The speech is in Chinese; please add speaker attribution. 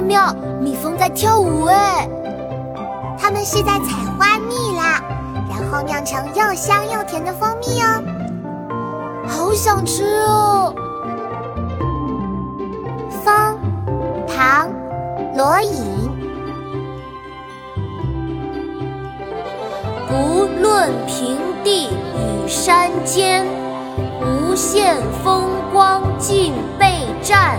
Speaker 1: 喵喵，蜜蜂在跳舞哎！
Speaker 2: 它们是在采花蜜啦，然后酿成又香又甜的蜂蜜哦。
Speaker 1: 好想吃哦！
Speaker 2: 风，唐，罗隐。
Speaker 3: 不论平地与山尖，无限风光尽被占。